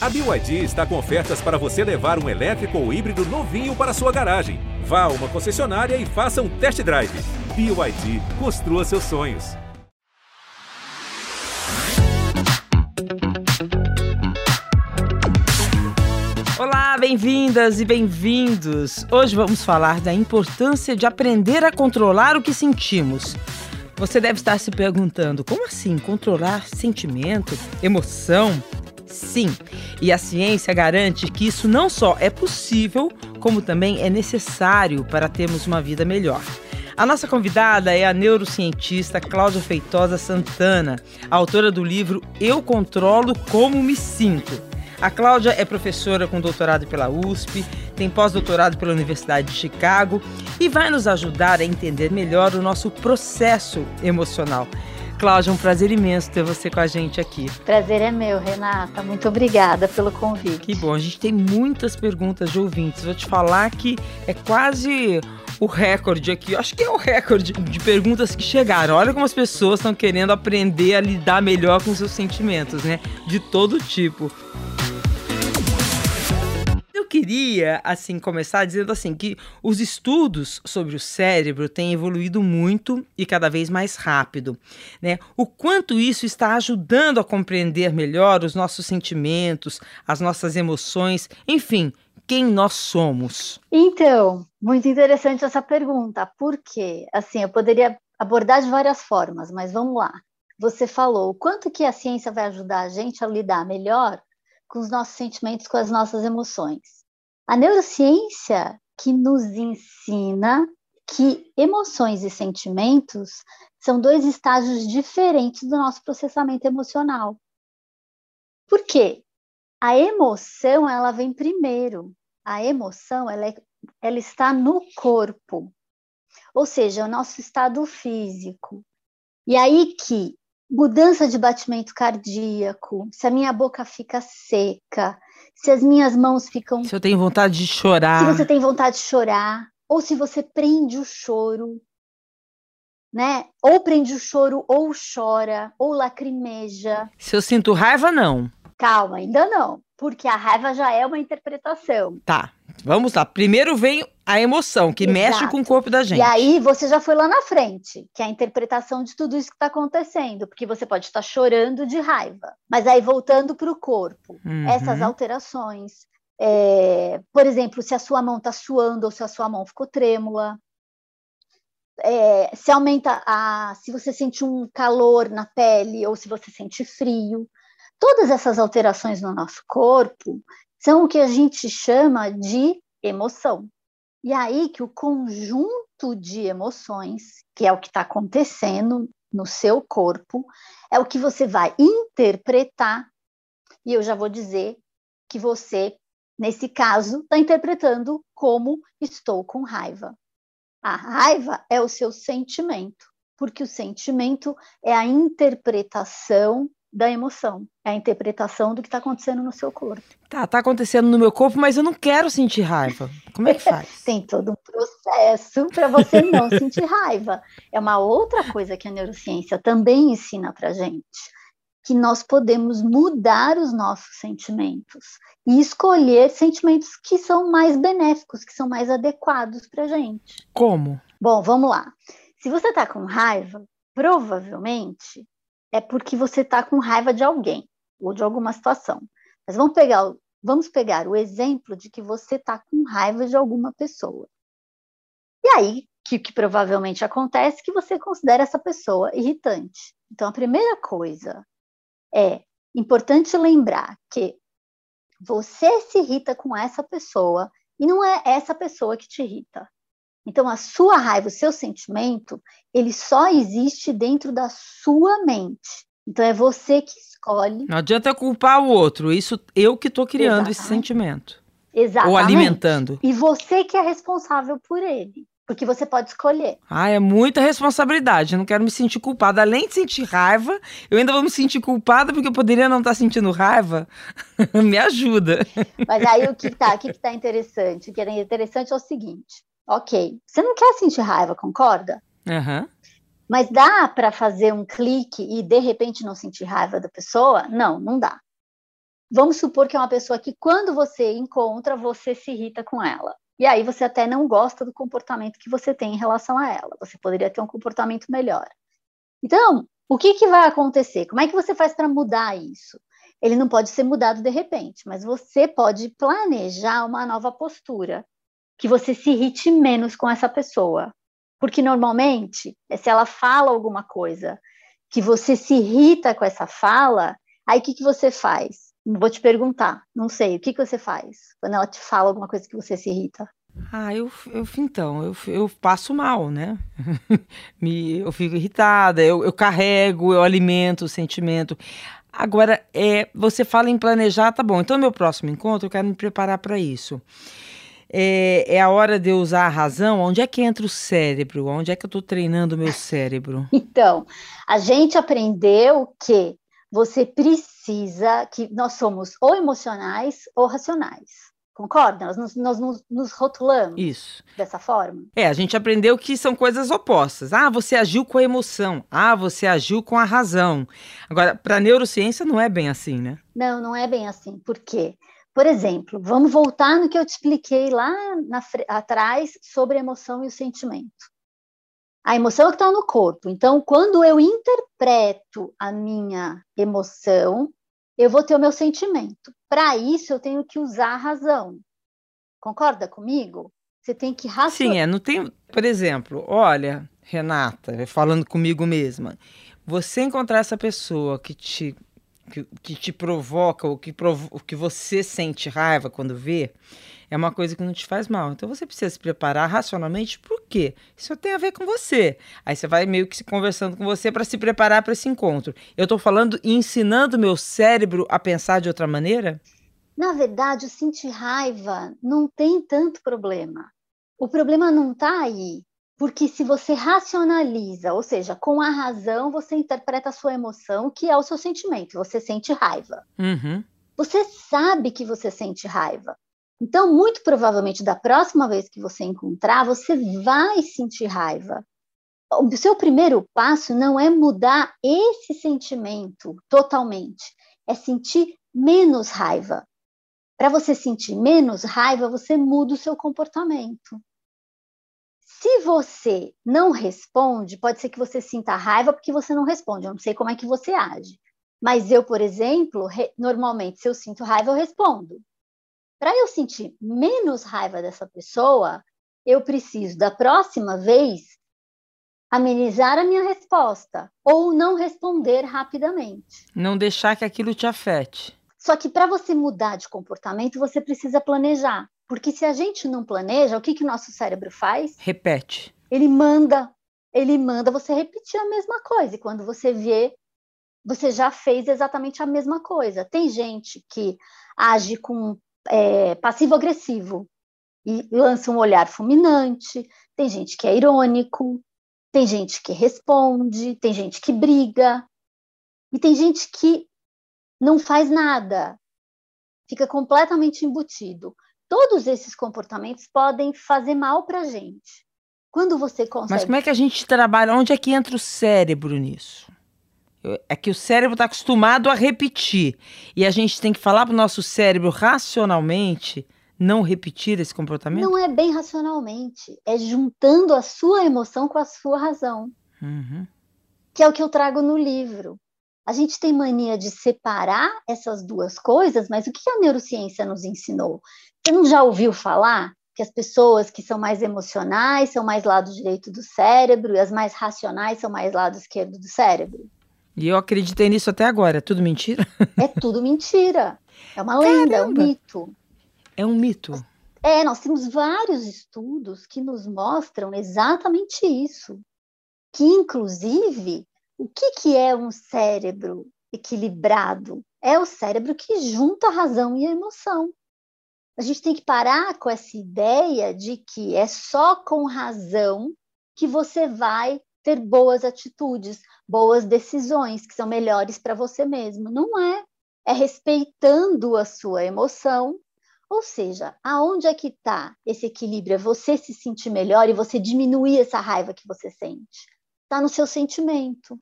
A BYD está com ofertas para você levar um elétrico ou híbrido novinho para sua garagem. Vá a uma concessionária e faça um test drive. BYD, construa seus sonhos. Olá, bem-vindas e bem-vindos! Hoje vamos falar da importância de aprender a controlar o que sentimos. Você deve estar se perguntando: como assim controlar sentimento, emoção? Sim, e a ciência garante que isso não só é possível, como também é necessário para termos uma vida melhor. A nossa convidada é a neurocientista Cláudia Feitosa Santana, autora do livro Eu Controlo Como Me Sinto. A Cláudia é professora com doutorado pela USP, tem pós-doutorado pela Universidade de Chicago e vai nos ajudar a entender melhor o nosso processo emocional. Cláudia, é um prazer imenso ter você com a gente aqui. Prazer é meu, Renata. Muito obrigada pelo convite. Que bom, a gente tem muitas perguntas de ouvintes. Vou te falar que é quase o recorde aqui. Acho que é o recorde de perguntas que chegaram. Olha como as pessoas estão querendo aprender a lidar melhor com seus sentimentos, né? De todo tipo queria, assim, começar dizendo assim que os estudos sobre o cérebro têm evoluído muito e cada vez mais rápido, né? O quanto isso está ajudando a compreender melhor os nossos sentimentos, as nossas emoções, enfim, quem nós somos. Então, muito interessante essa pergunta, porque, assim, eu poderia abordar de várias formas, mas vamos lá. Você falou o quanto que a ciência vai ajudar a gente a lidar melhor com os nossos sentimentos, com as nossas emoções. A neurociência que nos ensina que emoções e sentimentos são dois estágios diferentes do nosso processamento emocional. Por quê? A emoção, ela vem primeiro. A emoção, ela, é, ela está no corpo. Ou seja, o nosso estado físico. E aí que mudança de batimento cardíaco, se a minha boca fica seca, se as minhas mãos ficam. Se eu tenho vontade de chorar. Se você tem vontade de chorar, ou se você prende o choro, né? Ou prende o choro, ou chora, ou lacrimeja. Se eu sinto raiva, não. Calma, ainda não, porque a raiva já é uma interpretação. Tá. Vamos lá. Primeiro vem a emoção, que Exato. mexe com o corpo da gente. E aí você já foi lá na frente, que é a interpretação de tudo isso que está acontecendo, porque você pode estar chorando de raiva, mas aí voltando para o corpo, uhum. essas alterações. É, por exemplo, se a sua mão está suando ou se a sua mão ficou trêmula. É, se aumenta a. se você sente um calor na pele ou se você sente frio. Todas essas alterações no nosso corpo são o que a gente chama de emoção. E aí que o conjunto de emoções, que é o que está acontecendo no seu corpo, é o que você vai interpretar. E eu já vou dizer que você, nesse caso, está interpretando como estou com raiva. A raiva é o seu sentimento, porque o sentimento é a interpretação da emoção, é a interpretação do que está acontecendo no seu corpo. Tá, tá acontecendo no meu corpo, mas eu não quero sentir raiva. Como é que faz? Tem todo um processo para você não sentir raiva. É uma outra coisa que a neurociência também ensina para gente, que nós podemos mudar os nossos sentimentos e escolher sentimentos que são mais benéficos, que são mais adequados para gente. Como? Bom, vamos lá. Se você está com raiva, provavelmente é porque você está com raiva de alguém ou de alguma situação. Mas vamos pegar, vamos pegar o exemplo de que você está com raiva de alguma pessoa. E aí, o que, que provavelmente acontece é que você considera essa pessoa irritante. Então, a primeira coisa é importante lembrar que você se irrita com essa pessoa e não é essa pessoa que te irrita. Então, a sua raiva, o seu sentimento, ele só existe dentro da sua mente. Então, é você que escolhe. Não adianta culpar o outro. Isso eu que estou criando Exatamente. esse sentimento. Exatamente. Ou alimentando. E você que é responsável por ele. Porque você pode escolher. Ah, é muita responsabilidade. Eu não quero me sentir culpada. Além de sentir raiva, eu ainda vou me sentir culpada porque eu poderia não estar sentindo raiva. me ajuda. Mas aí o que está, o que está interessante? O que é interessante é o seguinte: Ok, você não quer sentir raiva, concorda? Uhum. Mas dá para fazer um clique e de repente não sentir raiva da pessoa? Não, não dá. vamos supor que é uma pessoa que, quando você encontra, você se irrita com ela. E aí você até não gosta do comportamento que você tem em relação a ela. Você poderia ter um comportamento melhor. Então, o que, que vai acontecer? Como é que você faz para mudar isso? Ele não pode ser mudado de repente, mas você pode planejar uma nova postura que você se irrite menos com essa pessoa. Porque normalmente, se ela fala alguma coisa que você se irrita com essa fala, aí o que, que você faz? Vou te perguntar, não sei, o que, que você faz quando ela te fala alguma coisa que você se irrita? Ah, eu, eu então, eu, eu passo mal, né? Me, eu fico irritada, eu, eu carrego, eu alimento o sentimento. Agora, é, você fala em planejar, tá bom. Então, meu próximo encontro, eu quero me preparar para isso. É, é, a hora de eu usar a razão? Onde é que entra o cérebro? Onde é que eu estou treinando o meu cérebro? Então, a gente aprendeu que você precisa, que nós somos ou emocionais ou racionais. Concorda? Nós, nos, nós nos, nos, rotulamos Isso. dessa forma. É, a gente aprendeu que são coisas opostas. Ah, você agiu com a emoção. Ah, você agiu com a razão. Agora, para a neurociência não é bem assim, né? Não, não é bem assim. Por quê? Por exemplo, vamos voltar no que eu te expliquei lá na, atrás sobre a emoção e o sentimento. A emoção é que está no corpo. Então, quando eu interpreto a minha emoção, eu vou ter o meu sentimento. Para isso, eu tenho que usar a razão. Concorda comigo? Você tem que raciocinar. Sim, é, não tem, por exemplo, olha, Renata, falando comigo mesma, você encontrar essa pessoa que te que, te provoca ou que, provo que você sente raiva quando vê, é uma coisa que não te faz mal. Então você precisa se preparar racionalmente, por quê? Isso tem a ver com você. Aí você vai meio que se conversando com você para se preparar para esse encontro. Eu estou falando e ensinando meu cérebro a pensar de outra maneira? Na verdade, o sentir raiva não tem tanto problema. O problema não está aí. Porque se você racionaliza, ou seja, com a razão, você interpreta a sua emoção, que é o seu sentimento. Você sente raiva. Uhum. Você sabe que você sente raiva. Então, muito provavelmente, da próxima vez que você encontrar, você vai sentir raiva. O seu primeiro passo não é mudar esse sentimento totalmente, é sentir menos raiva. Para você sentir menos raiva, você muda o seu comportamento. Se você não responde, pode ser que você sinta raiva porque você não responde. Eu não sei como é que você age. Mas eu, por exemplo, normalmente, se eu sinto raiva, eu respondo. Para eu sentir menos raiva dessa pessoa, eu preciso, da próxima vez, amenizar a minha resposta ou não responder rapidamente. Não deixar que aquilo te afete. Só que para você mudar de comportamento, você precisa planejar. Porque se a gente não planeja, o que, que o nosso cérebro faz? Repete. Ele manda, ele manda você repetir a mesma coisa. E quando você vê, você já fez exatamente a mesma coisa. Tem gente que age com é, passivo-agressivo e lança um olhar fulminante, tem gente que é irônico, tem gente que responde, tem gente que briga, e tem gente que não faz nada, fica completamente embutido. Todos esses comportamentos podem fazer mal para a gente. Quando você consegue. Mas como é que a gente trabalha? Onde é que entra o cérebro nisso? É que o cérebro está acostumado a repetir. E a gente tem que falar para o nosso cérebro racionalmente não repetir esse comportamento? Não é bem racionalmente. É juntando a sua emoção com a sua razão. Uhum. Que é o que eu trago no livro. A gente tem mania de separar essas duas coisas, mas o que a neurociência nos ensinou? Você não já ouviu falar que as pessoas que são mais emocionais são mais lado direito do cérebro e as mais racionais são mais lado esquerdo do cérebro? E eu acreditei nisso até agora. É tudo mentira? É tudo mentira. É uma lenda, é um mito. É um mito. É, nós temos vários estudos que nos mostram exatamente isso. Que, inclusive, o que, que é um cérebro equilibrado? É o cérebro que junta a razão e a emoção. A gente tem que parar com essa ideia de que é só com razão que você vai ter boas atitudes, boas decisões que são melhores para você mesmo. Não é. É respeitando a sua emoção. Ou seja, aonde é que está esse equilíbrio? É você se sentir melhor e você diminuir essa raiva que você sente. Está no seu sentimento.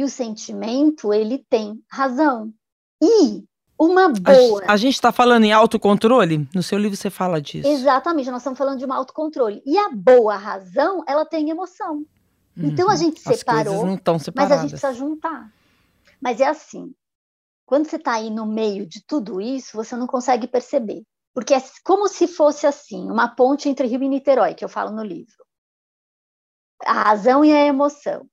E o sentimento, ele tem razão. E Uma boa. A, a gente está falando em autocontrole? No seu livro você fala disso. Exatamente, nós estamos falando de um autocontrole. E a boa razão, ela tem emoção. Uhum. Então a gente separou, não estão mas a gente precisa juntar. Mas é assim, quando você está aí no meio de tudo isso, você não consegue perceber. Porque é como se fosse assim, uma ponte entre Rio e Niterói, que eu falo no livro. A razão e a emoção.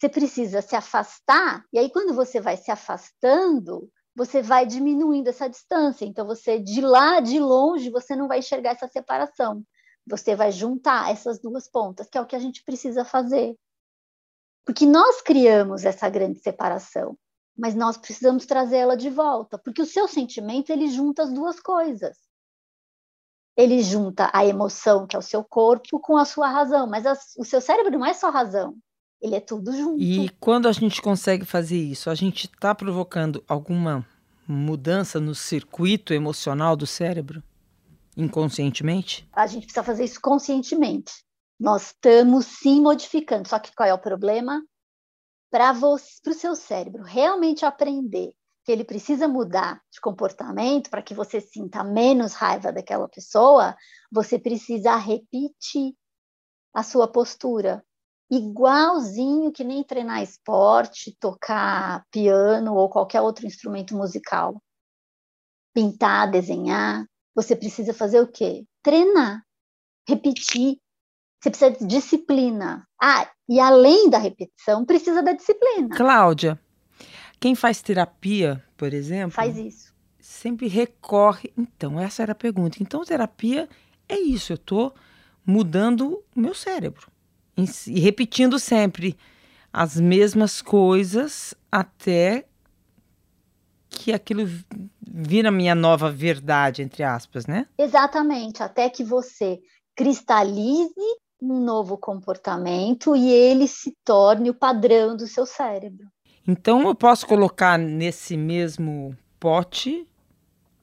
Você precisa se afastar, e aí quando você vai se afastando, você vai diminuindo essa distância. Então, você de lá, de longe, você não vai enxergar essa separação. Você vai juntar essas duas pontas, que é o que a gente precisa fazer. Porque nós criamos essa grande separação mas nós precisamos trazer ela de volta, porque o seu sentimento ele junta as duas coisas. Ele junta a emoção, que é o seu corpo, com a sua razão, mas a, o seu cérebro não é só razão, ele é tudo junto. E quando a gente consegue fazer isso, a gente está provocando alguma mudança no circuito emocional do cérebro? Inconscientemente? A gente precisa fazer isso conscientemente. Nós estamos sim modificando. Só que qual é o problema? para o seu cérebro realmente aprender que ele precisa mudar de comportamento para que você sinta menos raiva daquela pessoa, você precisa repetir a sua postura. Igualzinho que nem treinar esporte, tocar piano ou qualquer outro instrumento musical. Pintar, desenhar, você precisa fazer o quê? Treinar, repetir, você precisa de disciplina. Ah, e além da repetição, precisa da disciplina. Cláudia, quem faz terapia, por exemplo, faz isso. Sempre recorre. Então, essa era a pergunta. Então, terapia é isso. Eu estou mudando o meu cérebro e repetindo sempre as mesmas coisas até que aquilo vira minha nova verdade, entre aspas, né? Exatamente, até que você cristalize um novo comportamento e ele se torne o padrão do seu cérebro. Então eu posso colocar nesse mesmo pote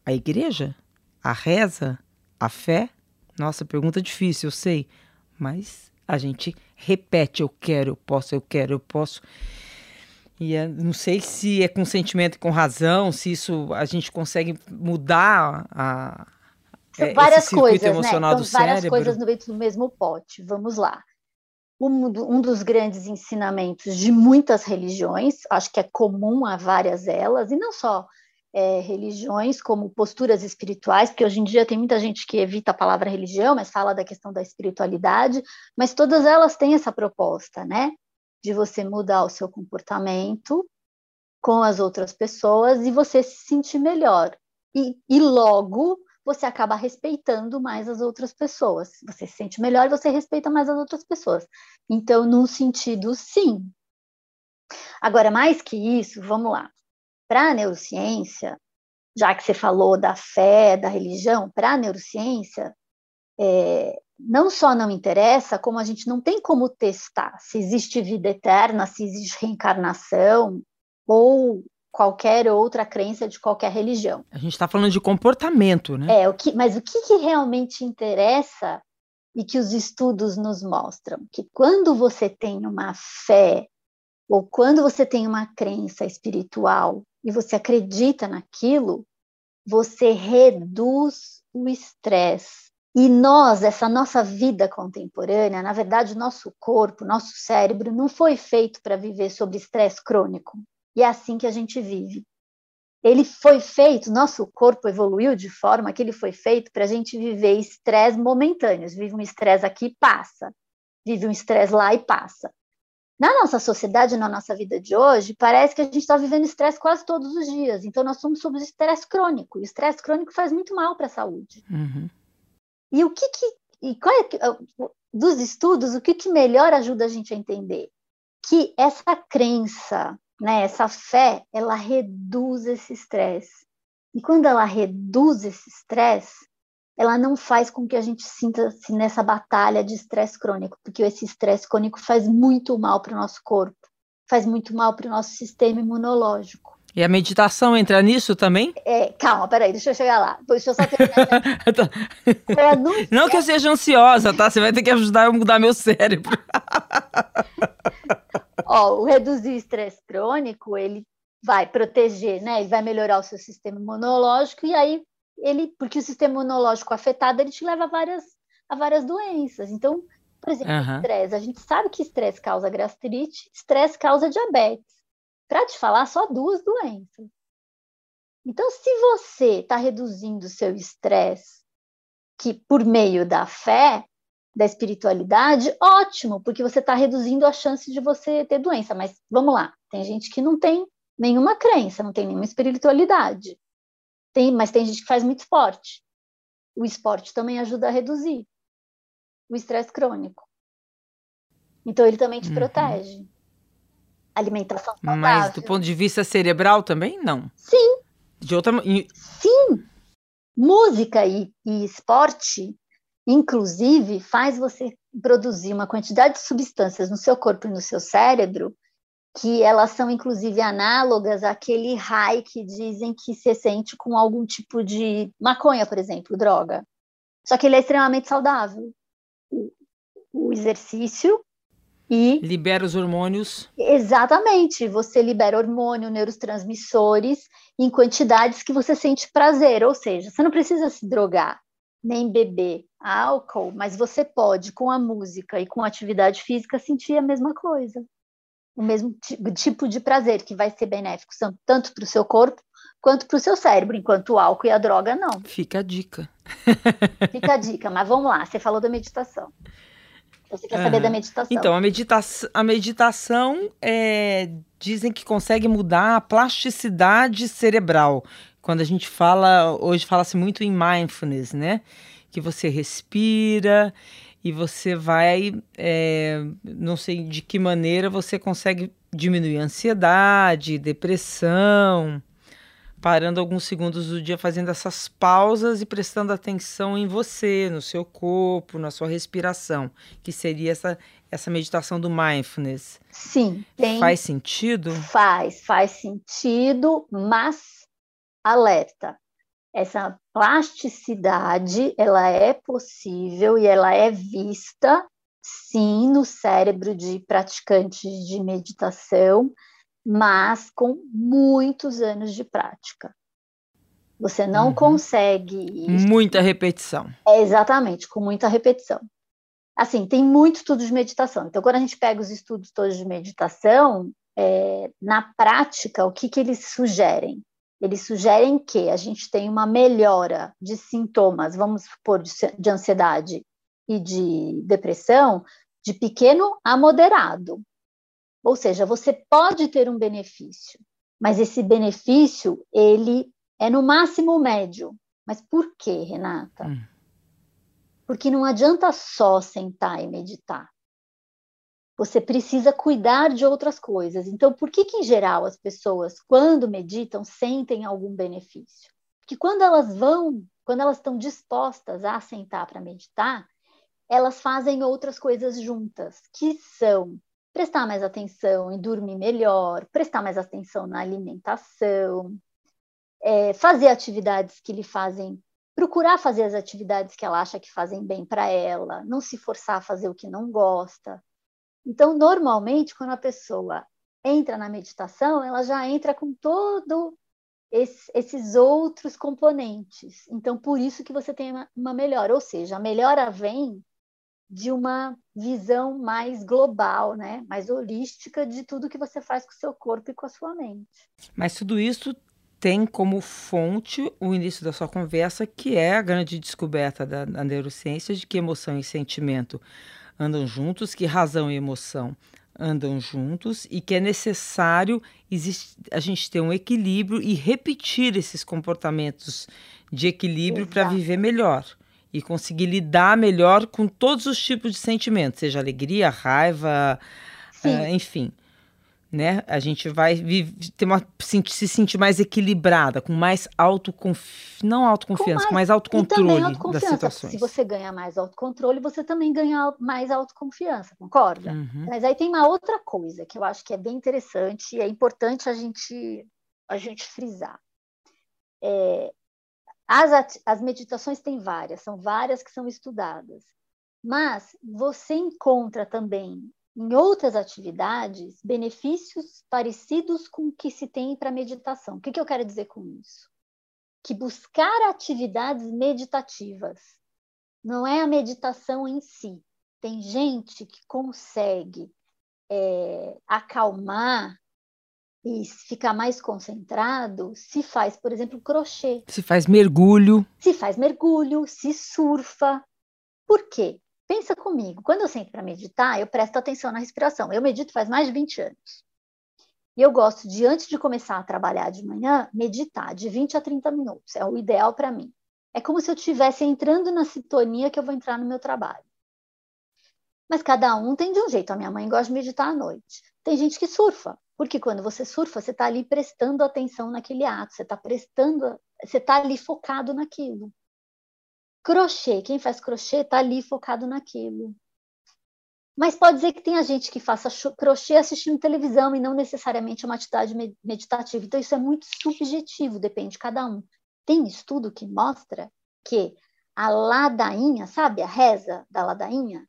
a igreja, a reza, a fé? Nossa, pergunta difícil, eu sei, mas a gente repete: eu quero, eu posso, eu quero, eu posso. E é, não sei se é com sentimento e com razão, se isso a gente consegue mudar a, são é, várias coisas, né? São várias cérebro. coisas no dentro do mesmo pote. Vamos lá. Um, um, dos grandes ensinamentos de muitas religiões, acho que é comum a várias delas, e não só é, religiões, como posturas espirituais, porque hoje em dia tem muita gente que evita a palavra religião, mas fala da questão da espiritualidade, mas todas elas têm essa proposta, né? De você mudar o seu comportamento com as outras pessoas e você se sentir melhor. E, e logo você acaba respeitando mais as outras pessoas. Você se sente melhor você respeita mais as outras pessoas. Então, num sentido, sim. Agora, mais que isso, vamos lá. Para a neurociência, já que você falou da fé, da religião, para a neurociência, é, não só não interessa, como a gente não tem como testar se existe vida eterna, se existe reencarnação, ou qualquer outra crença de qualquer religião. A gente está falando de comportamento, né? É, o que, mas o que, que realmente interessa e que os estudos nos mostram? Que quando você tem uma fé ou quando você tem uma crença espiritual e você acredita naquilo, você reduz o estresse. E nós, essa nossa vida contemporânea, na verdade, nosso corpo, nosso cérebro não foi feito para viver sob estresse crônico. E é assim que a gente vive. Ele foi feito, nosso corpo evoluiu de forma que ele foi feito para a gente viver estresse momentâneos. Vive um estresse aqui e passa. Vive um estresse lá e passa. Na nossa sociedade, na nossa vida de hoje, parece que a gente está vivendo estresse quase todos os dias. Então, nós somos sob estresse crônico. E o estresse crônico faz muito mal para a saúde. Uhum. E o que, que e qual é dos estudos, o que, que melhor ajuda a gente a entender? Que essa crença né? Essa fé, ela reduz esse estresse. E quando ela reduz esse estresse, ela não faz com que a gente sinta-se nessa batalha de estresse crônico, porque esse estresse crônico faz muito mal para o nosso corpo, faz muito mal para o nosso sistema imunológico. E a meditação entra nisso também? É, calma, peraí, deixa eu chegar lá. Deixa eu só terminar. Não que eu seja ansiosa, tá? Você vai ter que ajudar a mudar meu cérebro. Ó, o reduzir estresse crônico, ele vai proteger, né? Ele vai melhorar o seu sistema imunológico e aí ele, porque o sistema imunológico afetado, ele te leva a várias, a várias doenças. Então, por exemplo, uhum. estresse. A gente sabe que estresse causa gastrite, estresse causa diabetes. Para te falar, só duas doenças. Então, se você está reduzindo o seu estresse, que por meio da fé, da espiritualidade, ótimo, porque você está reduzindo a chance de você ter doença. Mas vamos lá, tem gente que não tem nenhuma crença, não tem nenhuma espiritualidade. Tem, mas tem gente que faz muito esporte. O esporte também ajuda a reduzir o estresse crônico. Então ele também te uhum. protege. Alimentação saudável. Mas do ponto de vista cerebral também não. Sim. De outra Sim. Música e, e esporte, inclusive, faz você produzir uma quantidade de substâncias no seu corpo e no seu cérebro que elas são inclusive análogas àquele high que dizem que se sente com algum tipo de maconha, por exemplo, droga. Só que ele é extremamente saudável. O exercício e libera os hormônios. Exatamente, você libera hormônio, neurotransmissores em quantidades que você sente prazer, ou seja, você não precisa se drogar nem beber álcool, mas você pode com a música e com a atividade física sentir a mesma coisa o mesmo tipo de prazer que vai ser benéfico tanto para o seu corpo quanto para o seu cérebro, enquanto o álcool e a droga não. Fica a dica. Fica a dica, mas vamos lá, você falou da meditação. Você quer saber da meditação? Então, a, medita a meditação é, dizem que consegue mudar a plasticidade cerebral. Quando a gente fala, hoje fala-se muito em mindfulness, né? Que você respira e você vai, é, não sei de que maneira você consegue diminuir a ansiedade, depressão, parando alguns segundos do dia fazendo essas pausas e prestando atenção em você, no seu corpo, na sua respiração, que seria essa essa meditação do mindfulness. Sim, tem, faz sentido? Faz, faz sentido, mas alerta essa plasticidade ela é possível e ela é vista sim no cérebro de praticantes de meditação, mas com muitos anos de prática. Você não uhum. consegue. Muita repetição. É, exatamente, com muita repetição. Assim, tem muito estudo de meditação. Então, quando a gente pega os estudos todos de meditação, é, na prática, o que, que eles sugerem? Eles sugerem que a gente tem uma melhora de sintomas, vamos supor, de ansiedade e de depressão, de pequeno a moderado. Ou seja, você pode ter um benefício, mas esse benefício, ele é no máximo médio. Mas por quê, Renata? Hum. Porque não adianta só sentar e meditar você precisa cuidar de outras coisas. Então, por que, que, em geral, as pessoas, quando meditam, sentem algum benefício? Porque quando elas vão, quando elas estão dispostas a sentar para meditar, elas fazem outras coisas juntas, que são prestar mais atenção em dormir melhor, prestar mais atenção na alimentação, é, fazer atividades que lhe fazem, procurar fazer as atividades que ela acha que fazem bem para ela, não se forçar a fazer o que não gosta, então, normalmente, quando a pessoa entra na meditação, ela já entra com todo esse, esses outros componentes. Então, por isso que você tem uma, uma melhora. Ou seja, a melhora vem de uma visão mais global, né? mais holística de tudo que você faz com o seu corpo e com a sua mente. Mas tudo isso tem como fonte o início da sua conversa, que é a grande descoberta da, da neurociência de que emoção e sentimento andam juntos, que razão e emoção andam juntos e que é necessário a gente ter um equilíbrio e repetir esses comportamentos de equilíbrio para viver melhor e conseguir lidar melhor com todos os tipos de sentimentos, seja alegria, raiva, uh, enfim né? A gente vai ter uma, se sentir mais equilibrada, com mais autoconfiança, não autoconfiança, com mais, com mais autocontrole autoconfiança, das situações. Se você ganha mais autocontrole, você também ganha mais autoconfiança, concorda? Uhum. Mas aí tem uma outra coisa que eu acho que é bem interessante e é importante a gente, a gente frisar. É, as, as meditações têm várias, são várias que são estudadas, mas você encontra também em outras atividades benefícios parecidos com o que se tem para meditação. O que, que eu quero dizer com isso? Que buscar atividades meditativas não é a meditação em si. Tem gente que consegue é, acalmar e ficar mais concentrado se faz, por exemplo, crochê. Se faz mergulho. Se faz mergulho, se surfa. Por quê? Pensa comigo, quando eu sento para meditar, eu presto atenção na respiração. Eu medito faz mais de 20 anos. E eu gosto de, antes de começar a trabalhar de manhã, meditar de 20 a 30 minutos. É o ideal para mim. É como se eu estivesse entrando na sintonia que eu vou entrar no meu trabalho. Mas cada um tem de um jeito. A minha mãe gosta de meditar à noite. Tem gente que surfa, porque quando você surfa, você está ali prestando atenção naquele ato, você está prestando, você está ali focado naquilo. Crochê, quem faz crochê está ali focado naquilo. Mas pode ser que tenha gente que faça crochê assistindo televisão e não necessariamente uma atividade meditativa. Então, isso é muito subjetivo, depende de cada um. Tem estudo que mostra que a ladainha, sabe, a reza da ladainha,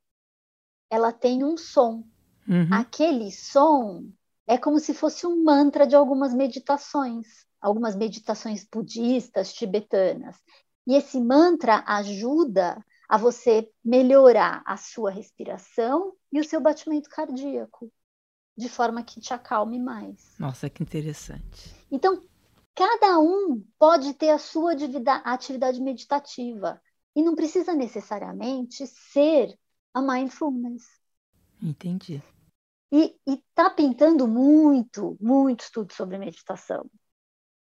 ela tem um som. Uhum. Aquele som é como se fosse um mantra de algumas meditações, algumas meditações budistas, tibetanas. E esse mantra ajuda a você melhorar a sua respiração e o seu batimento cardíaco, de forma que te acalme mais. Nossa, que interessante. Então, cada um pode ter a sua atividade meditativa e não precisa necessariamente ser a mindfulness. Entendi. E está pintando muito, muito estudo sobre meditação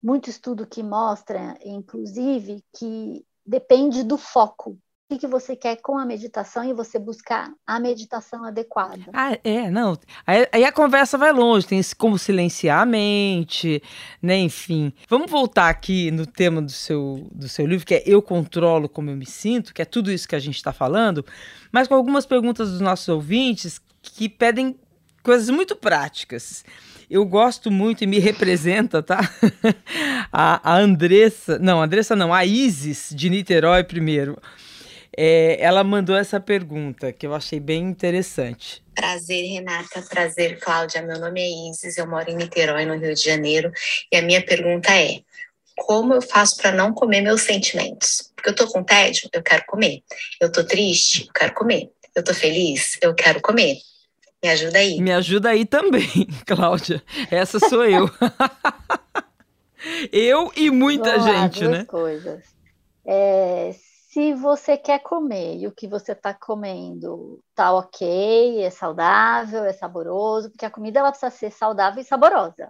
muito estudo que mostra, inclusive, que depende do foco. O que você quer com a meditação e você buscar a meditação adequada. Ah, é, não. Aí, aí, a conversa vai longe, tem como silenciar a mente, né? Enfim. Vamos voltar aqui no tema do seu, do seu livro, que é Eu Controlo Como Eu Me Sinto, que é tudo isso que a gente está falando, mas com algumas perguntas dos nossos ouvintes que pedem coisas muito práticas eu gosto muito e me representa, tá? a, a Andressa, não, Andressa não, a Isis de Niterói primeiro. É, ela mandou essa pergunta que eu achei bem interessante. Prazer, Renata. Prazer, Cláudia. Meu nome é Isis, eu moro em Niterói, no Rio de Janeiro. E a minha pergunta é: como eu faço para não comer meus sentimentos? Porque eu tô com tédio, eu quero comer. Eu tô triste, eu quero comer. Eu tô feliz, eu quero comer. Me ajuda aí. Me ajuda aí também, Cláudia. Essa sou eu. eu e muita Vamos gente, lá, duas né? coisas. É, se você quer comer e o que você está comendo tá ok, é saudável, é saboroso, porque a comida ela precisa ser saudável e saborosa.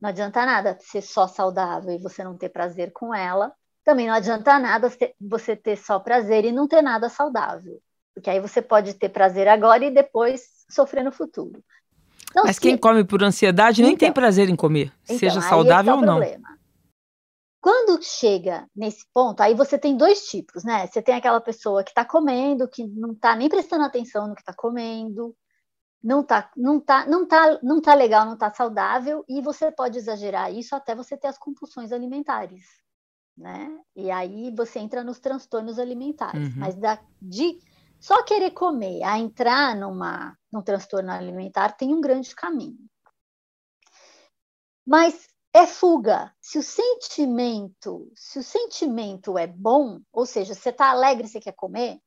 Não adianta nada ser só saudável e você não ter prazer com ela. Também não adianta nada você ter só prazer e não ter nada saudável. Porque aí você pode ter prazer agora e depois sofrer no futuro. Então, Mas se... quem come por ansiedade nem tem então, prazer em comer, então, seja saudável é ou não. Problema. Quando chega nesse ponto, aí você tem dois tipos, né? Você tem aquela pessoa que está comendo, que não está nem prestando atenção no que está comendo, não tá, não tá, não tá, não tá legal, não tá saudável, e você pode exagerar isso até você ter as compulsões alimentares, né? E aí você entra nos transtornos alimentares. Uhum. Mas da, de só querer comer, a entrar numa, num transtorno alimentar, tem um grande caminho. Mas é fuga. Se o sentimento, se o sentimento é bom, ou seja, você está alegre, você quer comer,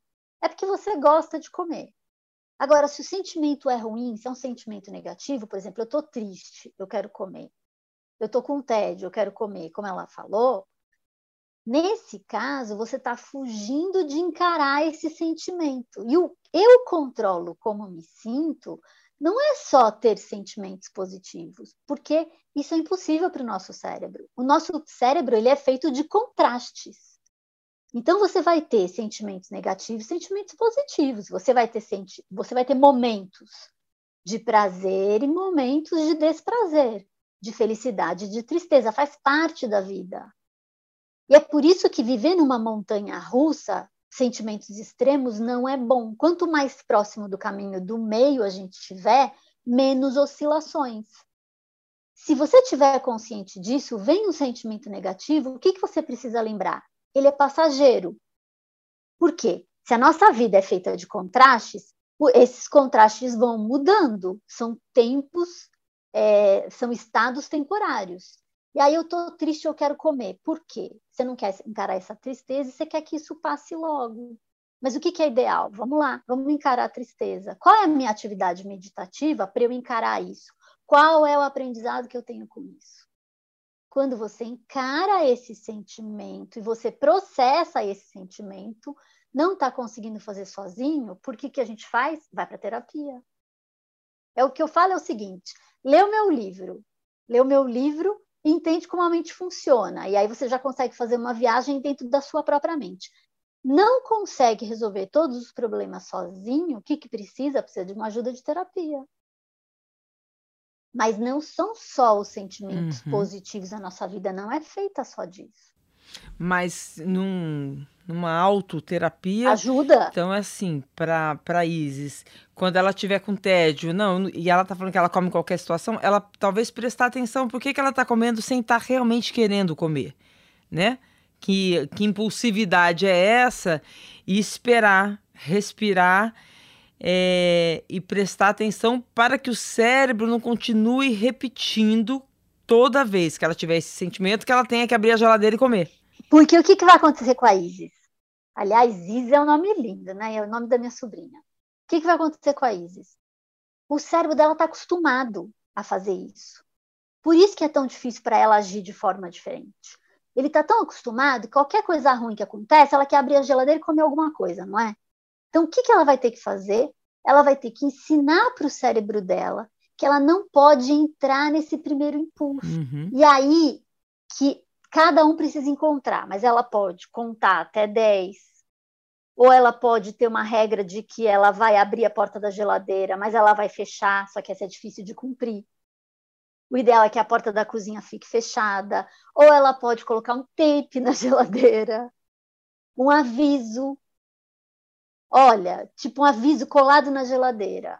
é porque você gosta de comer. Agora, se o sentimento é ruim, se é um sentimento negativo, por exemplo, eu estou triste, eu quero comer. Eu estou com tédio, eu quero comer, como ela falou, Nesse caso, você está fugindo de encarar esse sentimento. E o eu controlo como me sinto não é só ter sentimentos positivos, porque isso é impossível para o nosso cérebro. O nosso cérebro ele é feito de contrastes. Então você vai ter sentimentos negativos, sentimentos positivos. Você vai ter senti você vai ter momentos de prazer e momentos de desprazer, de felicidade, de tristeza, faz parte da vida. E é por isso que viver numa montanha russa, sentimentos extremos, não é bom. Quanto mais próximo do caminho do meio a gente estiver, menos oscilações. Se você estiver consciente disso, vem um sentimento negativo, o que, que você precisa lembrar? Ele é passageiro. Por quê? Se a nossa vida é feita de contrastes, esses contrastes vão mudando, são tempos, é, são estados temporários. E aí eu tô triste, eu quero comer. Por quê? Você não quer encarar essa tristeza e você quer que isso passe logo. Mas o que, que é ideal? Vamos lá, vamos encarar a tristeza. Qual é a minha atividade meditativa para eu encarar isso? Qual é o aprendizado que eu tenho com isso? Quando você encara esse sentimento e você processa esse sentimento, não está conseguindo fazer sozinho, por que, que a gente faz? Vai para terapia. É o que eu falo é o seguinte: lê o meu livro, lê o meu livro e entende como a mente funciona. E aí você já consegue fazer uma viagem dentro da sua própria mente. Não consegue resolver todos os problemas sozinho, o que, que precisa? Precisa de uma ajuda de terapia. Mas não são só os sentimentos uhum. positivos, a nossa vida não é feita só disso. Mas num, numa autoterapia. Ajuda. Então, é assim, para Isis, quando ela tiver com tédio, não, e ela tá falando que ela come em qualquer situação, ela talvez prestar atenção por que, que ela tá comendo sem estar tá realmente querendo comer, né? Que, que impulsividade é essa? E esperar, respirar é, e prestar atenção para que o cérebro não continue repetindo toda vez que ela tiver esse sentimento que ela tenha que abrir a geladeira e comer. Porque o que, que vai acontecer com a Isis? Aliás, Isis é um nome lindo, né? É o nome da minha sobrinha. O que, que vai acontecer com a Isis? O cérebro dela está acostumado a fazer isso. Por isso que é tão difícil para ela agir de forma diferente. Ele está tão acostumado que qualquer coisa ruim que acontece, ela quer abrir a geladeira e comer alguma coisa, não é? Então, o que, que ela vai ter que fazer? Ela vai ter que ensinar para o cérebro dela que ela não pode entrar nesse primeiro impulso. Uhum. E aí que cada um precisa encontrar, mas ela pode contar até 10, ou ela pode ter uma regra de que ela vai abrir a porta da geladeira, mas ela vai fechar, só que essa é difícil de cumprir. O ideal é que a porta da cozinha fique fechada, ou ela pode colocar um tape na geladeira, um aviso. Olha, tipo um aviso colado na geladeira.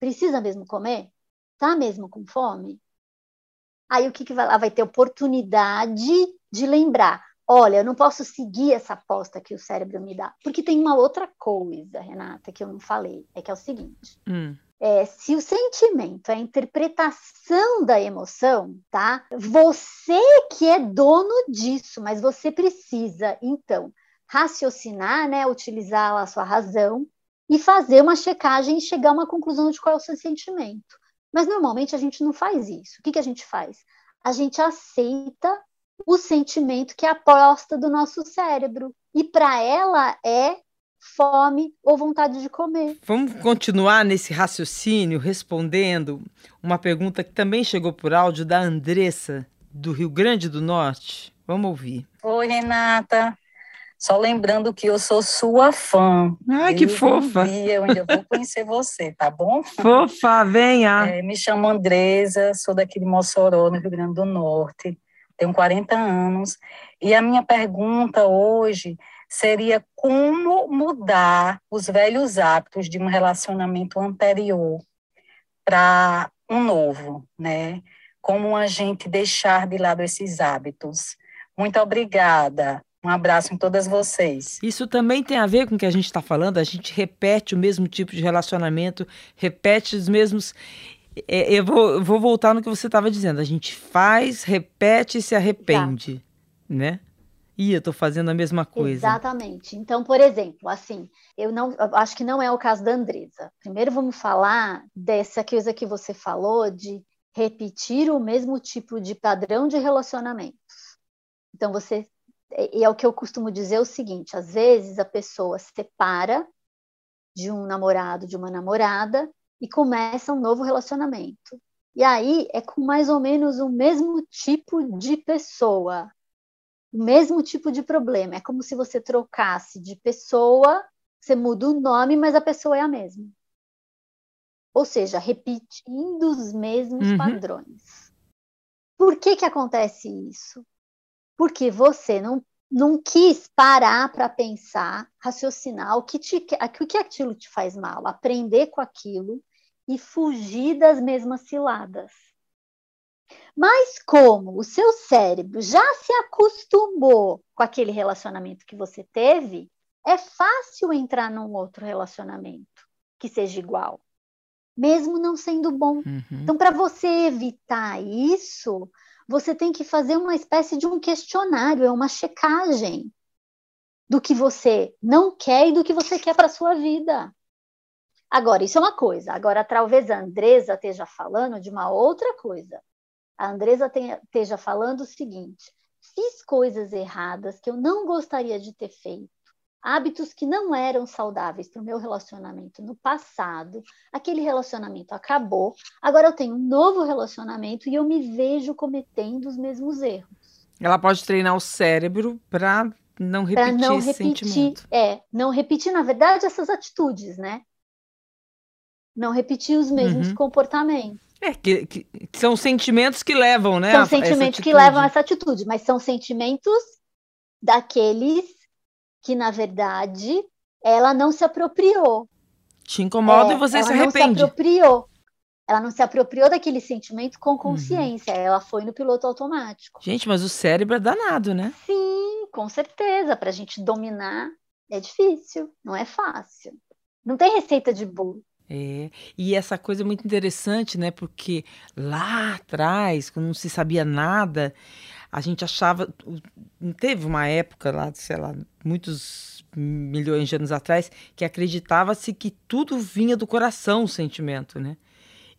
Precisa mesmo comer? Tá mesmo com fome? Aí o que, que vai, ela vai ter oportunidade de lembrar: olha, eu não posso seguir essa aposta que o cérebro me dá. Porque tem uma outra coisa, Renata, que eu não falei, é que é o seguinte. Hum. É, se o sentimento é a interpretação da emoção, tá? Você que é dono disso, mas você precisa, então, raciocinar, né? Utilizar a sua razão e fazer uma checagem e chegar a uma conclusão de qual é o seu sentimento. Mas normalmente a gente não faz isso. O que, que a gente faz? A gente aceita o sentimento que é a aposta do nosso cérebro. E para ela é fome ou vontade de comer. Vamos continuar nesse raciocínio respondendo uma pergunta que também chegou por áudio da Andressa, do Rio Grande do Norte. Vamos ouvir. Oi, Renata. Só lembrando que eu sou sua fã. Ai, que fofa. Dia eu ainda vou conhecer você, tá bom? Fofa, venha. É, me chamo Andresa, sou daqui de Mossoró, no Rio Grande do Norte. Tenho 40 anos. E a minha pergunta hoje seria como mudar os velhos hábitos de um relacionamento anterior para um novo, né? Como a gente deixar de lado esses hábitos. Muito obrigada. Um abraço em todas vocês. Isso também tem a ver com o que a gente está falando. A gente repete o mesmo tipo de relacionamento, repete os mesmos. É, eu, vou, eu vou voltar no que você estava dizendo. A gente faz, repete e se arrepende, tá. né? E eu estou fazendo a mesma coisa. Exatamente. Então, por exemplo, assim, eu não eu acho que não é o caso da Andresa. Primeiro vamos falar dessa coisa que você falou de repetir o mesmo tipo de padrão de relacionamentos. Então, você e é o que eu costumo dizer é o seguinte: às vezes a pessoa se separa de um namorado, de uma namorada e começa um novo relacionamento. E aí é com mais ou menos o mesmo tipo de pessoa, o mesmo tipo de problema. É como se você trocasse de pessoa, você muda o nome, mas a pessoa é a mesma. Ou seja, repetindo os mesmos uhum. padrões. Por que, que acontece isso? Porque você não, não quis parar para pensar, raciocinar o que, te, o que aquilo te faz mal, aprender com aquilo e fugir das mesmas ciladas. Mas como o seu cérebro já se acostumou com aquele relacionamento que você teve, é fácil entrar num outro relacionamento. que seja igual, mesmo não sendo bom. Uhum. Então, para você evitar isso, você tem que fazer uma espécie de um questionário, é uma checagem do que você não quer e do que você quer para sua vida. Agora, isso é uma coisa. Agora, talvez a Andresa esteja falando de uma outra coisa. A Andresa esteja falando o seguinte: fiz coisas erradas que eu não gostaria de ter feito, hábitos que não eram saudáveis para o meu relacionamento no passado, aquele relacionamento acabou, agora eu tenho um novo relacionamento e eu me vejo cometendo os mesmos erros. Ela pode treinar o cérebro para não repetir não esse repetir, sentimento. É, não repetir, na verdade, essas atitudes, né? Não repetir os mesmos uhum. comportamentos. É, que, que, são sentimentos que levam, né? São sentimentos que levam a essa atitude, mas são sentimentos daqueles que, na verdade, ela não se apropriou. Te incomoda é, e você se arrepende. Ela não se apropriou. Ela não se apropriou daquele sentimento com uhum. consciência. Uhum. Ela foi no piloto automático. Gente, mas o cérebro é danado, né? Sim, com certeza, para a gente dominar é difícil, não é fácil. Não tem receita de bolo. É, e essa coisa é muito interessante, né? Porque lá atrás, quando não se sabia nada, a gente achava. Teve uma época lá, sei lá, muitos milhões de anos atrás, que acreditava-se que tudo vinha do coração, o sentimento, né?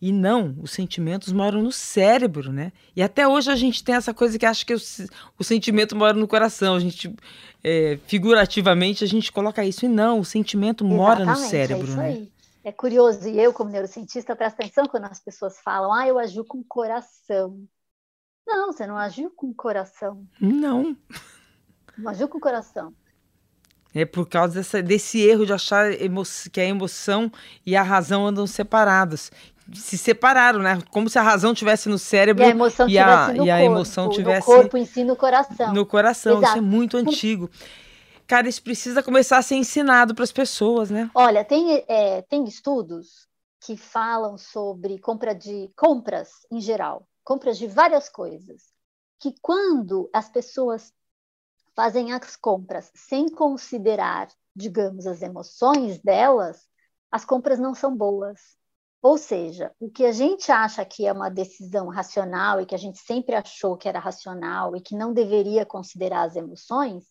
E não, os sentimentos moram no cérebro, né? E até hoje a gente tem essa coisa que acha que o, o sentimento mora no coração. A gente, é, figurativamente, a gente coloca isso. E não, o sentimento Exatamente, mora no é cérebro, é isso né? Aí. É curioso, e eu, como neurocientista, presto atenção quando as pessoas falam, ah, eu agiu com o coração. Não, você não agiu com o coração. Não. Não agiu com o coração. É por causa dessa, desse erro de achar que a emoção e a razão andam separadas se separaram, né? Como se a razão tivesse no cérebro e a emoção e a, tivesse no e a corpo, emoção tivesse no corpo em si no coração. No coração, Exato. isso é muito antigo. Cara, isso precisa começar a ser ensinado para as pessoas, né? Olha, tem, é, tem estudos que falam sobre compra de compras em geral, compras de várias coisas, que quando as pessoas fazem as compras sem considerar, digamos, as emoções delas, as compras não são boas ou seja, o que a gente acha que é uma decisão racional e que a gente sempre achou que era racional e que não deveria considerar as emoções,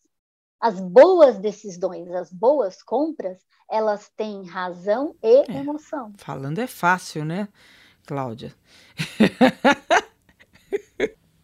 as boas decisões, as boas compras, elas têm razão e é, emoção. Falando é fácil, né, Cláudia?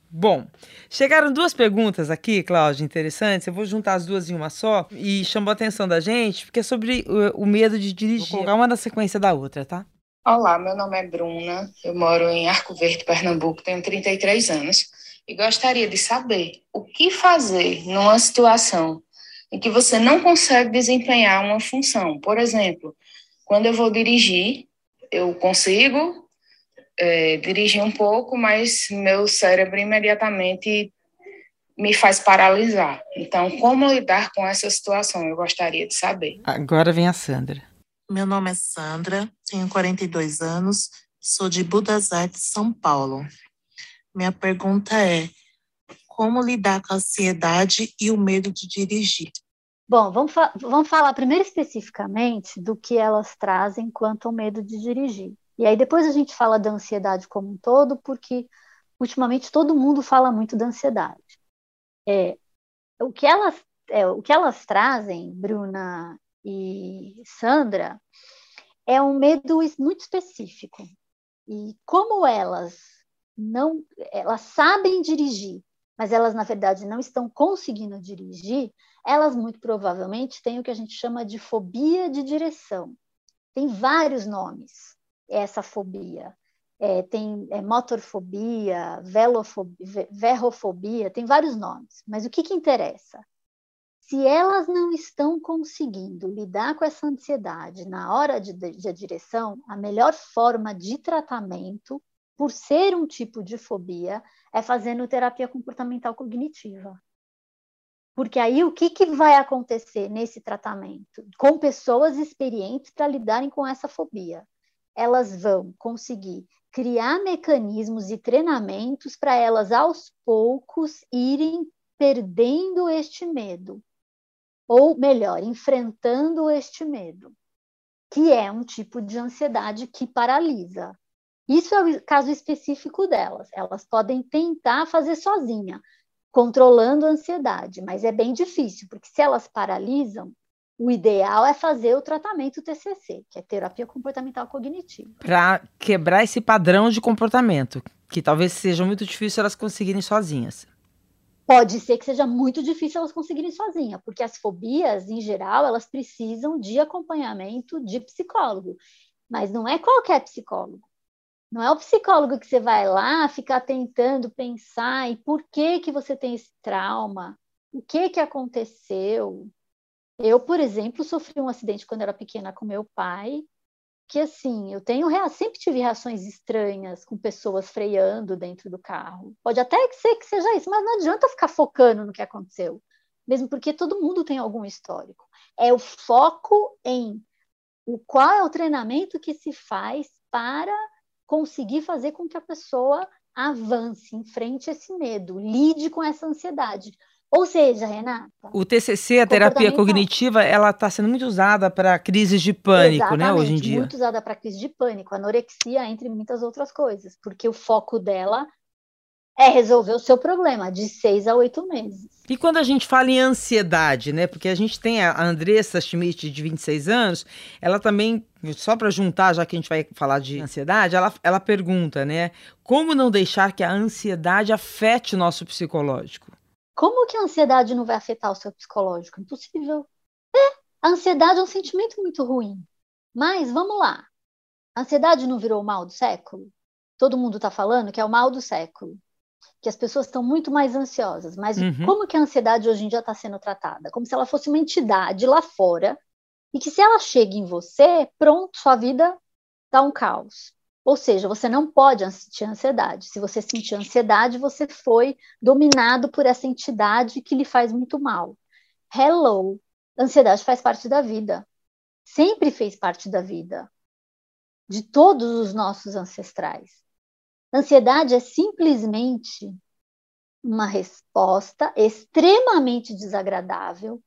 Bom, chegaram duas perguntas aqui, Cláudia, interessantes. Eu vou juntar as duas em uma só e chamou a atenção da gente, porque é sobre o, o medo de dirigir. Vou colocar uma na sequência da outra, tá? Olá, meu nome é Bruna, eu moro em Arco Verde, Pernambuco, tenho 33 anos e gostaria de saber o que fazer numa situação em que você não consegue desempenhar uma função. Por exemplo, quando eu vou dirigir, eu consigo é, dirigir um pouco, mas meu cérebro imediatamente me faz paralisar. Então, como lidar com essa situação? Eu gostaria de saber. Agora vem a Sandra. Meu nome é Sandra, tenho 42 anos, sou de Budas Artes, São Paulo. Minha pergunta é: como lidar com a ansiedade e o medo de dirigir? Bom, vamos, fa vamos falar primeiro especificamente do que elas trazem quanto ao medo de dirigir. E aí depois a gente fala da ansiedade como um todo, porque ultimamente todo mundo fala muito da ansiedade. É, o, que elas, é, o que elas trazem, Bruna e Sandra, é um medo muito específico. E como elas não, elas sabem dirigir, mas elas na verdade não estão conseguindo dirigir, elas muito provavelmente têm o que a gente chama de fobia de direção. Tem vários nomes essa fobia. É, tem é, motorfobia, velofobia, verrofobia, tem vários nomes. Mas o que, que interessa? Se elas não estão conseguindo lidar com essa ansiedade na hora de, de, de direção, a melhor forma de tratamento, por ser um tipo de fobia, é fazendo terapia comportamental cognitiva. Porque aí o que, que vai acontecer nesse tratamento? Com pessoas experientes para lidarem com essa fobia. Elas vão conseguir criar mecanismos e treinamentos para elas, aos poucos, irem perdendo este medo ou melhor, enfrentando este medo, que é um tipo de ansiedade que paralisa. Isso é o caso específico delas. Elas podem tentar fazer sozinha, controlando a ansiedade, mas é bem difícil, porque se elas paralisam, o ideal é fazer o tratamento TCC, que é terapia comportamental cognitiva. Para quebrar esse padrão de comportamento, que talvez seja muito difícil elas conseguirem sozinhas. Pode ser que seja muito difícil elas conseguirem sozinhas, porque as fobias, em geral, elas precisam de acompanhamento de psicólogo. Mas não é qualquer psicólogo. Não é o psicólogo que você vai lá ficar tentando pensar e por que que você tem esse trauma, o que que aconteceu. Eu, por exemplo, sofri um acidente quando era pequena com meu pai, que assim, eu tenho sempre tive reações estranhas com pessoas freando dentro do carro. Pode até ser que seja isso, mas não adianta ficar focando no que aconteceu, mesmo porque todo mundo tem algum histórico. É o foco em o qual é o treinamento que se faz para conseguir fazer com que a pessoa avance, enfrente esse medo, lide com essa ansiedade. Ou seja, Renata. O TCC, a terapia cognitiva, ela está sendo muito usada para crises de pânico, Exatamente, né, hoje em dia. Muito usada para crise de pânico, anorexia, entre muitas outras coisas, porque o foco dela é resolver o seu problema de seis a oito meses. E quando a gente fala em ansiedade, né? Porque a gente tem a Andressa Schmidt, de 26 anos, ela também, só para juntar, já que a gente vai falar de ansiedade, ela, ela pergunta, né? Como não deixar que a ansiedade afete o nosso psicológico? Como que a ansiedade não vai afetar o seu psicológico? Impossível. É, a ansiedade é um sentimento muito ruim. Mas vamos lá. A ansiedade não virou o mal do século? Todo mundo está falando que é o mal do século que as pessoas estão muito mais ansiosas. Mas uhum. como que a ansiedade hoje em dia está sendo tratada? Como se ela fosse uma entidade lá fora e que se ela chega em você, pronto, sua vida está um caos. Ou seja, você não pode sentir ansiedade. Se você sentir ansiedade, você foi dominado por essa entidade que lhe faz muito mal. Hello, ansiedade faz parte da vida. Sempre fez parte da vida de todos os nossos ancestrais. Ansiedade é simplesmente uma resposta extremamente desagradável,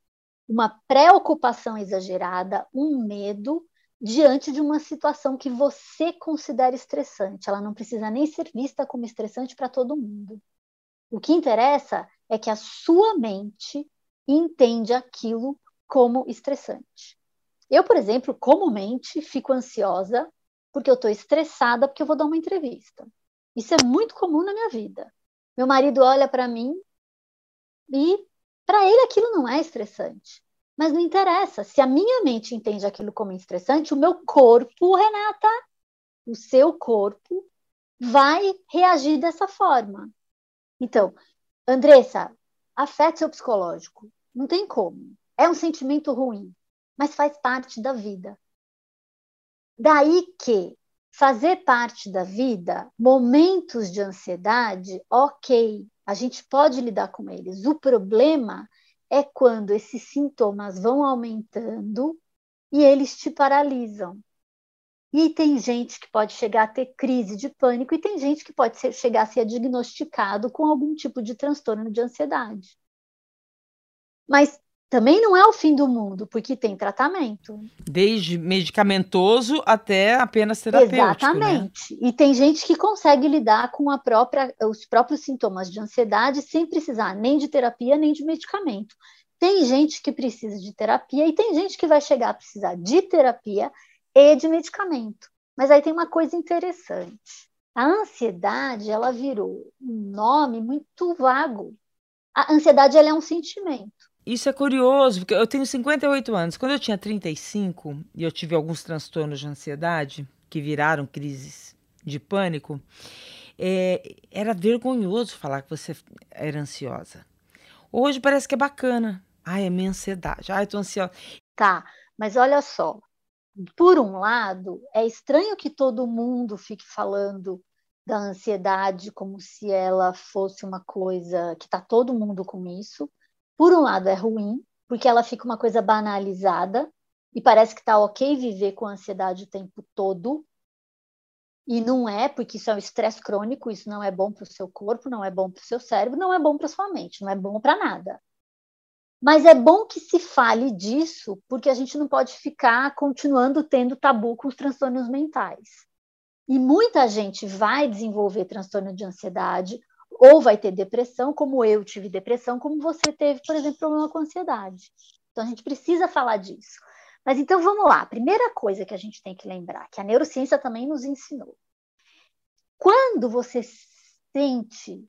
uma preocupação exagerada, um medo diante de uma situação que você considera estressante. Ela não precisa nem ser vista como estressante para todo mundo. O que interessa é que a sua mente entende aquilo como estressante. Eu, por exemplo, comumente fico ansiosa porque eu estou estressada porque eu vou dar uma entrevista. Isso é muito comum na minha vida. Meu marido olha para mim e para ele aquilo não é estressante. Mas não interessa. Se a minha mente entende aquilo como estressante, o meu corpo, Renata, o seu corpo, vai reagir dessa forma. Então, Andressa, afeta seu psicológico. Não tem como. É um sentimento ruim, mas faz parte da vida. Daí que fazer parte da vida, momentos de ansiedade, ok, a gente pode lidar com eles. O problema é quando esses sintomas vão aumentando e eles te paralisam. E tem gente que pode chegar a ter crise de pânico e tem gente que pode ser, chegar a ser diagnosticado com algum tipo de transtorno de ansiedade. Mas também não é o fim do mundo, porque tem tratamento. Desde medicamentoso até apenas terapêutico. Né? Exatamente. Né? E tem gente que consegue lidar com a própria, os próprios sintomas de ansiedade sem precisar nem de terapia nem de medicamento. Tem gente que precisa de terapia e tem gente que vai chegar a precisar de terapia e de medicamento. Mas aí tem uma coisa interessante. A ansiedade, ela virou um nome muito vago. A ansiedade ela é um sentimento. Isso é curioso, porque eu tenho 58 anos. Quando eu tinha 35 e eu tive alguns transtornos de ansiedade que viraram crises de pânico, é, era vergonhoso falar que você era ansiosa. Hoje parece que é bacana. Ai, é minha ansiedade. Ai, tô ansiosa. Tá, mas olha só. Por um lado, é estranho que todo mundo fique falando da ansiedade como se ela fosse uma coisa que tá todo mundo com isso por um lado é ruim, porque ela fica uma coisa banalizada e parece que está ok viver com ansiedade o tempo todo. E não é, porque isso é um estresse crônico, isso não é bom para o seu corpo, não é bom para o seu cérebro, não é bom para sua mente, não é bom para nada. Mas é bom que se fale disso, porque a gente não pode ficar continuando tendo tabu com os transtornos mentais. E muita gente vai desenvolver transtorno de ansiedade ou vai ter depressão, como eu tive depressão, como você teve, por exemplo, problema com ansiedade. Então a gente precisa falar disso. Mas então vamos lá. Primeira coisa que a gente tem que lembrar, que a neurociência também nos ensinou. Quando você sente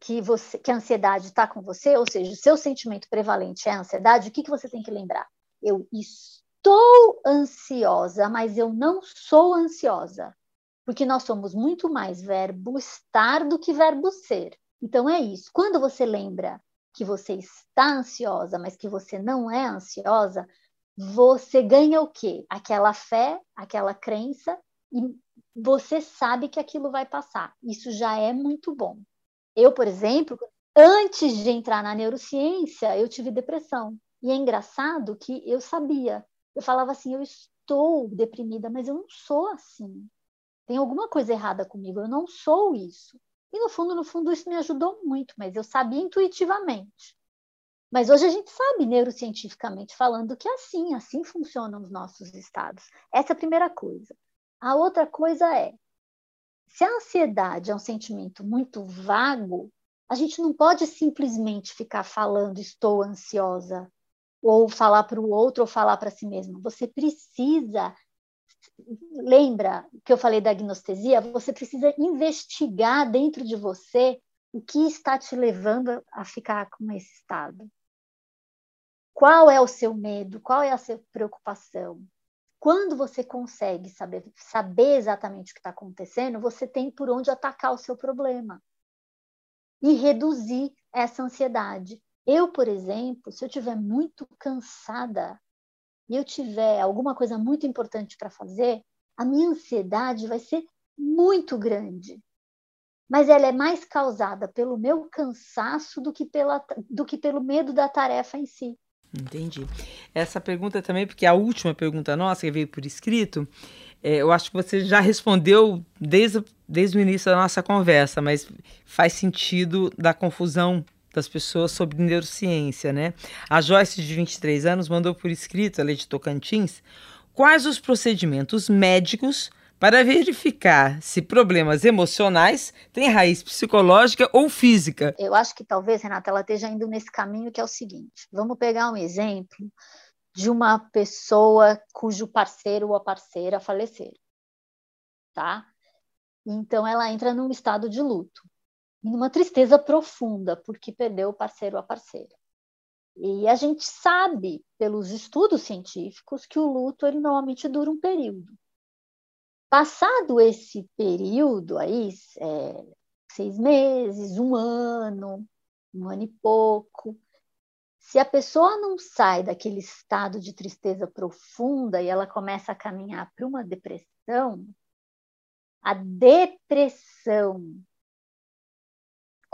que, você, que a ansiedade está com você, ou seja, o seu sentimento prevalente é a ansiedade, o que, que você tem que lembrar? Eu estou ansiosa, mas eu não sou ansiosa. Porque nós somos muito mais verbo estar do que verbo ser. Então é isso. Quando você lembra que você está ansiosa, mas que você não é ansiosa, você ganha o quê? Aquela fé, aquela crença, e você sabe que aquilo vai passar. Isso já é muito bom. Eu, por exemplo, antes de entrar na neurociência, eu tive depressão. E é engraçado que eu sabia. Eu falava assim: eu estou deprimida, mas eu não sou assim. Tem alguma coisa errada comigo, eu não sou isso. E no fundo, no fundo, isso me ajudou muito, mas eu sabia intuitivamente. Mas hoje a gente sabe neurocientificamente falando que é assim, assim funcionam os nossos estados. Essa é a primeira coisa. A outra coisa é, se a ansiedade é um sentimento muito vago, a gente não pode simplesmente ficar falando estou ansiosa, ou falar para o outro, ou falar para si mesmo. Você precisa, lembra que eu falei da agnostesia? Você precisa investigar dentro de você o que está te levando a ficar com esse estado. Qual é o seu medo? Qual é a sua preocupação? Quando você consegue saber, saber exatamente o que está acontecendo, você tem por onde atacar o seu problema e reduzir essa ansiedade. Eu, por exemplo, se eu estiver muito cansada e eu tiver alguma coisa muito importante para fazer, a minha ansiedade vai ser muito grande. Mas ela é mais causada pelo meu cansaço do que, pela, do que pelo medo da tarefa em si. Entendi. Essa pergunta também, porque a última pergunta nossa, que veio por escrito, é, eu acho que você já respondeu desde, desde o início da nossa conversa, mas faz sentido da confusão das pessoas sobre neurociência, né? A Joyce, de 23 anos, mandou por escrito, ela é de Tocantins, quais os procedimentos médicos para verificar se problemas emocionais têm raiz psicológica ou física. Eu acho que talvez, Renata, ela esteja indo nesse caminho que é o seguinte: vamos pegar um exemplo de uma pessoa cujo parceiro ou parceira faleceram, tá? Então ela entra num estado de luto, numa tristeza profunda porque perdeu o parceiro ou a parceira. E a gente sabe pelos estudos científicos que o luto ele normalmente dura um período. Passado esse período aí, é, seis meses, um ano, um ano e pouco, se a pessoa não sai daquele estado de tristeza profunda e ela começa a caminhar para uma depressão, a depressão,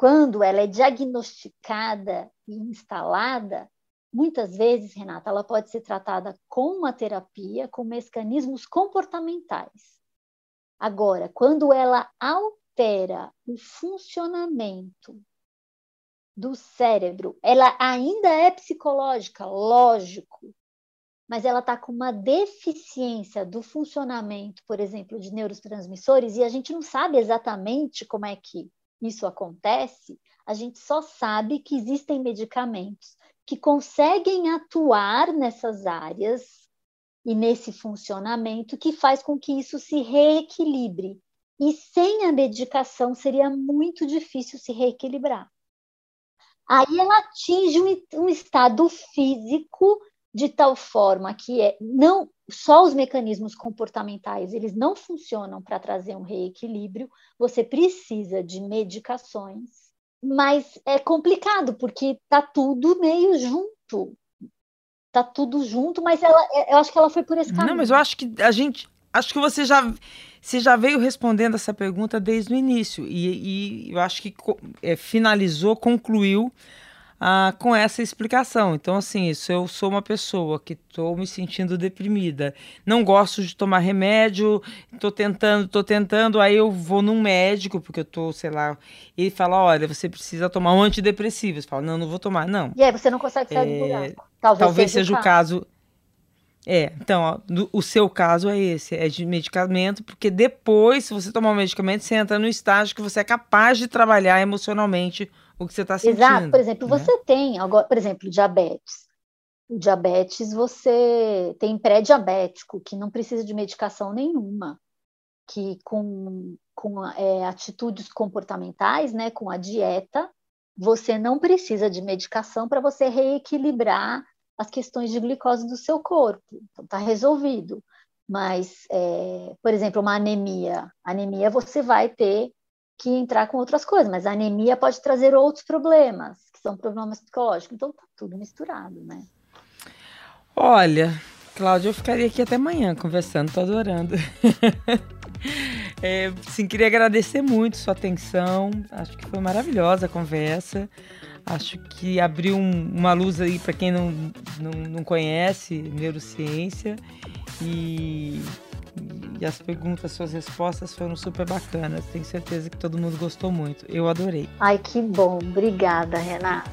quando ela é diagnosticada e instalada, muitas vezes, Renata, ela pode ser tratada com uma terapia, com mecanismos comportamentais. Agora, quando ela altera o funcionamento do cérebro, ela ainda é psicológica, lógico, mas ela está com uma deficiência do funcionamento, por exemplo, de neurotransmissores, e a gente não sabe exatamente como é que isso acontece, a gente só sabe que existem medicamentos que conseguem atuar nessas áreas e nesse funcionamento que faz com que isso se reequilibre. E sem a medicação seria muito difícil se reequilibrar. Aí ela atinge um, um estado físico de tal forma que é não só os mecanismos comportamentais eles não funcionam para trazer um reequilíbrio. Você precisa de medicações, mas é complicado porque está tudo meio junto tá tudo junto, mas ela, é, eu acho que ela foi por esse caminho. Não, mas eu acho que a gente, acho que você já, você já veio respondendo essa pergunta desde o início e, e eu acho que é, finalizou, concluiu ah, com essa explicação. Então, assim, se eu sou uma pessoa que estou me sentindo deprimida, não gosto de tomar remédio, estou tentando, estou tentando, aí eu vou num médico, porque eu estou, sei lá, e ele fala, olha, você precisa tomar um antidepressivo. Você fala, não, não vou tomar, não. E aí você não consegue sair é, do buraco. Talvez, talvez seja, seja o caso. caso é, então, ó, o seu caso é esse, é de medicamento, porque depois, se você tomar um medicamento, você entra no estágio que você é capaz de trabalhar emocionalmente o que você está sentindo. Exato, por exemplo, né? você tem, agora, por exemplo, diabetes. O diabetes, você tem pré-diabético, que não precisa de medicação nenhuma, que com, com é, atitudes comportamentais, né, com a dieta, você não precisa de medicação para você reequilibrar as questões de glicose do seu corpo. Então, está resolvido. Mas, é, por exemplo, uma anemia. Anemia você vai ter que entrar com outras coisas, mas a anemia pode trazer outros problemas, que são problemas psicológicos. Então tá tudo misturado, né? Olha, Cláudia, eu ficaria aqui até amanhã conversando, tô adorando. é, sim, queria agradecer muito sua atenção. Acho que foi maravilhosa a conversa. Acho que abriu um, uma luz aí para quem não, não, não conhece neurociência e e as perguntas, suas respostas foram super bacanas. Tenho certeza que todo mundo gostou muito. Eu adorei. Ai, que bom. Obrigada, Renata.